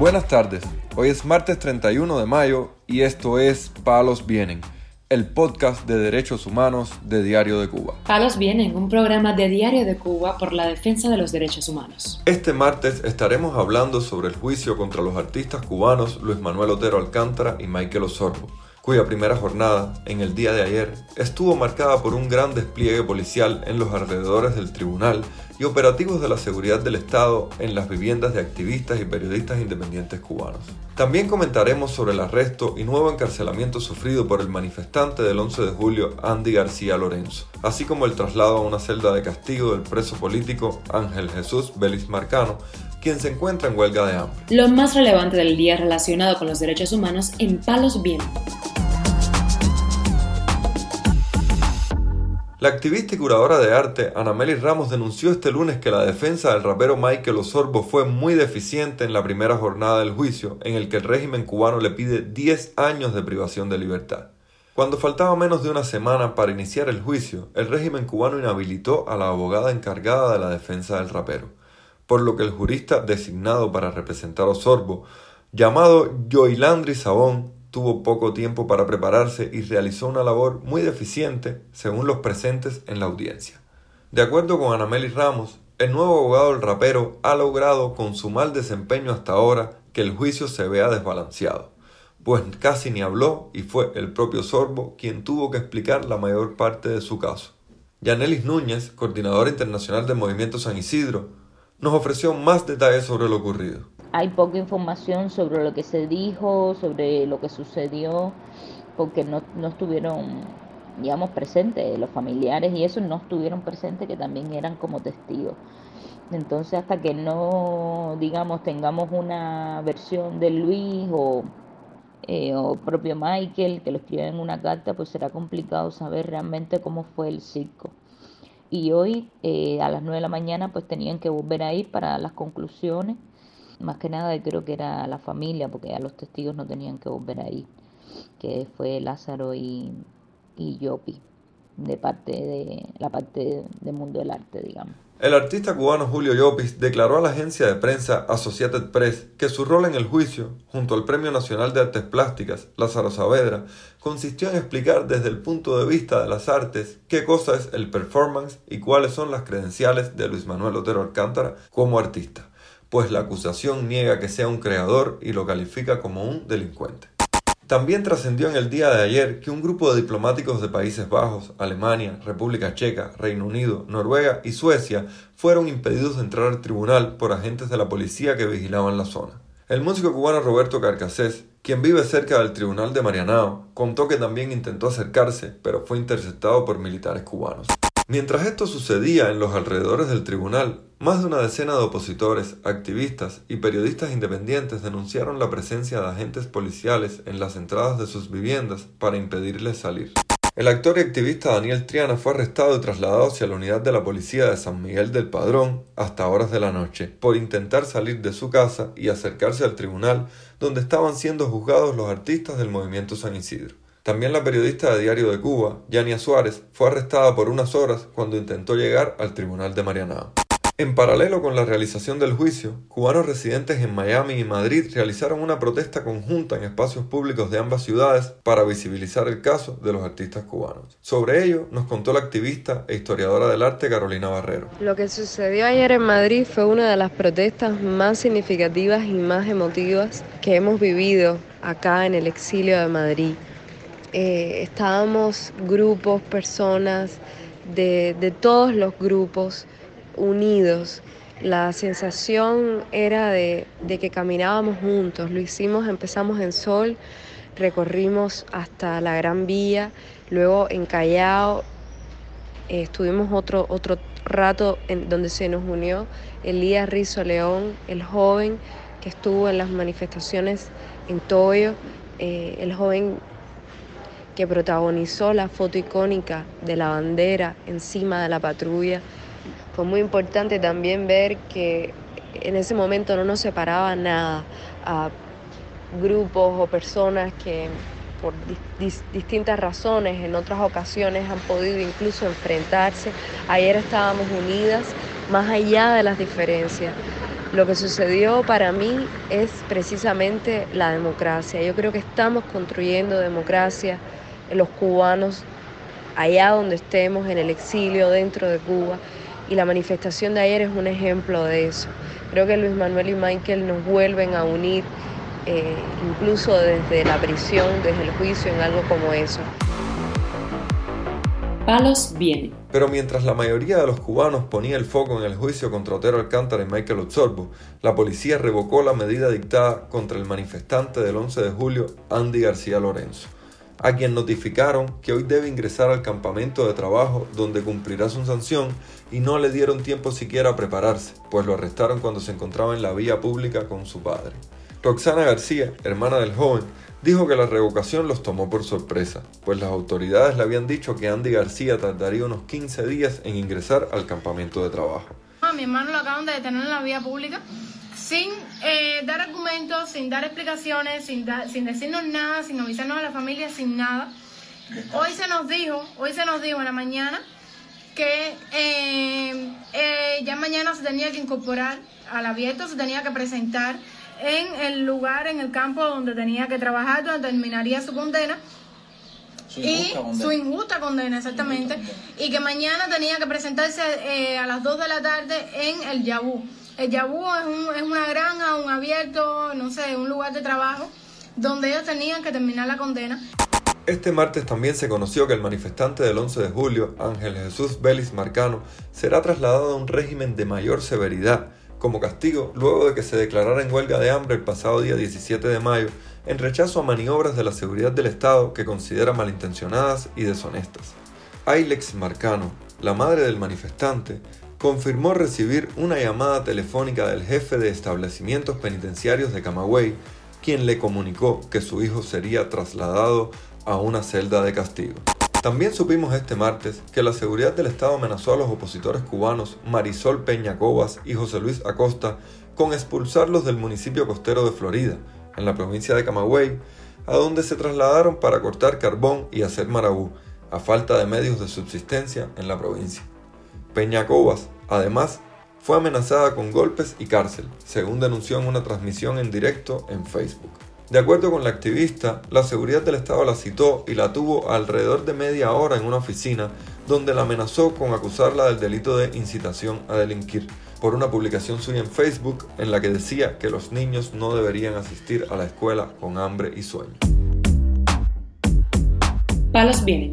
Buenas tardes, hoy es martes 31 de mayo y esto es Palos Vienen, el podcast de derechos humanos de Diario de Cuba. Palos Vienen, un programa de Diario de Cuba por la defensa de los derechos humanos. Este martes estaremos hablando sobre el juicio contra los artistas cubanos Luis Manuel Otero Alcántara y Michael Osorbo cuya primera jornada, en el día de ayer, estuvo marcada por un gran despliegue policial en los alrededores del tribunal y operativos de la seguridad del Estado en las viviendas de activistas y periodistas independientes cubanos. También comentaremos sobre el arresto y nuevo encarcelamiento sufrido por el manifestante del 11 de julio Andy García Lorenzo, así como el traslado a una celda de castigo del preso político Ángel Jesús Belis Marcano, quien se encuentra en huelga de hambre. Lo más relevante del día relacionado con los derechos humanos en Palos Vientos. La activista y curadora de arte Anameli Ramos denunció este lunes que la defensa del rapero Michael Osorbo fue muy deficiente en la primera jornada del juicio, en el que el régimen cubano le pide 10 años de privación de libertad. Cuando faltaba menos de una semana para iniciar el juicio, el régimen cubano inhabilitó a la abogada encargada de la defensa del rapero, por lo que el jurista designado para representar a Osorbo, llamado Joilandri Sabón, tuvo poco tiempo para prepararse y realizó una labor muy deficiente según los presentes en la audiencia. De acuerdo con Anameli Ramos, el nuevo abogado del rapero ha logrado con su mal desempeño hasta ahora que el juicio se vea desbalanceado, pues casi ni habló y fue el propio Sorbo quien tuvo que explicar la mayor parte de su caso. Yanelis Núñez, coordinadora internacional del Movimiento San Isidro, nos ofreció más detalles sobre lo ocurrido hay poca información sobre lo que se dijo, sobre lo que sucedió, porque no, no estuvieron, digamos, presentes, los familiares y eso no estuvieron presentes, que también eran como testigos. Entonces, hasta que no, digamos, tengamos una versión de Luis o, eh, o propio Michael, que lo escribe en una carta, pues será complicado saber realmente cómo fue el circo. Y hoy, eh, a las 9 de la mañana, pues tenían que volver a ir para las conclusiones más que nada creo que era la familia, porque a los testigos no tenían que volver ahí, que fue Lázaro y, y Yopi, de parte de la parte del mundo del arte, digamos. El artista cubano Julio Llopis declaró a la agencia de prensa Associated Press que su rol en el juicio, junto al Premio Nacional de Artes Plásticas, Lázaro Saavedra, consistió en explicar desde el punto de vista de las artes qué cosa es el performance y cuáles son las credenciales de Luis Manuel Otero Alcántara como artista pues la acusación niega que sea un creador y lo califica como un delincuente. También trascendió en el día de ayer que un grupo de diplomáticos de Países Bajos, Alemania, República Checa, Reino Unido, Noruega y Suecia fueron impedidos de entrar al tribunal por agentes de la policía que vigilaban la zona. El músico cubano Roberto Carcasés, quien vive cerca del tribunal de Marianao, contó que también intentó acercarse, pero fue interceptado por militares cubanos. Mientras esto sucedía en los alrededores del tribunal, más de una decena de opositores, activistas y periodistas independientes denunciaron la presencia de agentes policiales en las entradas de sus viviendas para impedirles salir. El actor y activista Daniel Triana fue arrestado y trasladado hacia la unidad de la policía de San Miguel del Padrón hasta horas de la noche por intentar salir de su casa y acercarse al tribunal donde estaban siendo juzgados los artistas del movimiento San Isidro. También la periodista de Diario de Cuba, Yania Suárez, fue arrestada por unas horas cuando intentó llegar al tribunal de Marianao. En paralelo con la realización del juicio, cubanos residentes en Miami y Madrid realizaron una protesta conjunta en espacios públicos de ambas ciudades para visibilizar el caso de los artistas cubanos. Sobre ello nos contó la activista e historiadora del arte Carolina Barrero. Lo que sucedió ayer en Madrid fue una de las protestas más significativas y más emotivas que hemos vivido acá en el exilio de Madrid. Eh, estábamos grupos, personas de, todos los grupos unidos. La sensación era de, que caminábamos juntos. Lo hicimos, empezamos en Sol, recorrimos hasta la Gran Vía, luego en Callao, eh, estuvimos otro, otro rato en donde se nos unió Elías Rizo León, el joven que estuvo en las manifestaciones en Toyo, eh, el joven que protagonizó la foto icónica de la bandera encima de la patrulla. Fue muy importante también ver que en ese momento no nos separaba nada a grupos o personas que por distintas razones en otras ocasiones han podido incluso enfrentarse. Ayer estábamos unidas más allá de las diferencias. Lo que sucedió para mí es precisamente la democracia. Yo creo que estamos construyendo democracia en los cubanos, allá donde estemos, en el exilio, dentro de Cuba. Y la manifestación de ayer es un ejemplo de eso. Creo que Luis Manuel y Michael nos vuelven a unir, eh, incluso desde la prisión, desde el juicio, en algo como eso. Palos viene. Pero mientras la mayoría de los cubanos ponía el foco en el juicio contra Otero Alcántara y Michael Otzorbo, la policía revocó la medida dictada contra el manifestante del 11 de julio, Andy García Lorenzo, a quien notificaron que hoy debe ingresar al campamento de trabajo donde cumplirá su sanción y no le dieron tiempo siquiera a prepararse, pues lo arrestaron cuando se encontraba en la vía pública con su padre. Roxana García, hermana del joven, dijo que la revocación los tomó por sorpresa, pues las autoridades le habían dicho que Andy García tardaría unos 15 días en ingresar al campamento de trabajo. A mi hermano lo acaban de detener en la vía pública sin eh, dar argumentos, sin dar explicaciones, sin, sin decirnos nada, sin avisarnos a la familia, sin nada. Hoy se nos dijo, hoy se nos dijo en la mañana que eh, eh, ya mañana se tenía que incorporar al abierto, se tenía que presentar en el lugar, en el campo donde tenía que trabajar, donde terminaría su condena. y su injusta condena, exactamente. Y que mañana tenía que presentarse eh, a las 2 de la tarde en el Yabú. El Yabú es, un, es una granja, un abierto, no sé, un lugar de trabajo donde ellos tenían que terminar la condena. Este martes también se conoció que el manifestante del 11 de julio, Ángel Jesús Vélez Marcano, será trasladado a un régimen de mayor severidad como castigo luego de que se declarara en huelga de hambre el pasado día 17 de mayo en rechazo a maniobras de la seguridad del Estado que considera malintencionadas y deshonestas. Ailex Marcano, la madre del manifestante, confirmó recibir una llamada telefónica del jefe de establecimientos penitenciarios de Camagüey, quien le comunicó que su hijo sería trasladado a una celda de castigo. También supimos este martes que la seguridad del Estado amenazó a los opositores cubanos Marisol Peña Cobas y José Luis Acosta con expulsarlos del municipio costero de Florida, en la provincia de Camagüey, a donde se trasladaron para cortar carbón y hacer marabú, a falta de medios de subsistencia en la provincia. Peña Cobas, además, fue amenazada con golpes y cárcel, según denunció en una transmisión en directo en Facebook. De acuerdo con la activista, la seguridad del Estado la citó y la tuvo alrededor de media hora en una oficina donde la amenazó con acusarla del delito de incitación a delinquir por una publicación suya en Facebook en la que decía que los niños no deberían asistir a la escuela con hambre y sueño. Palos vienen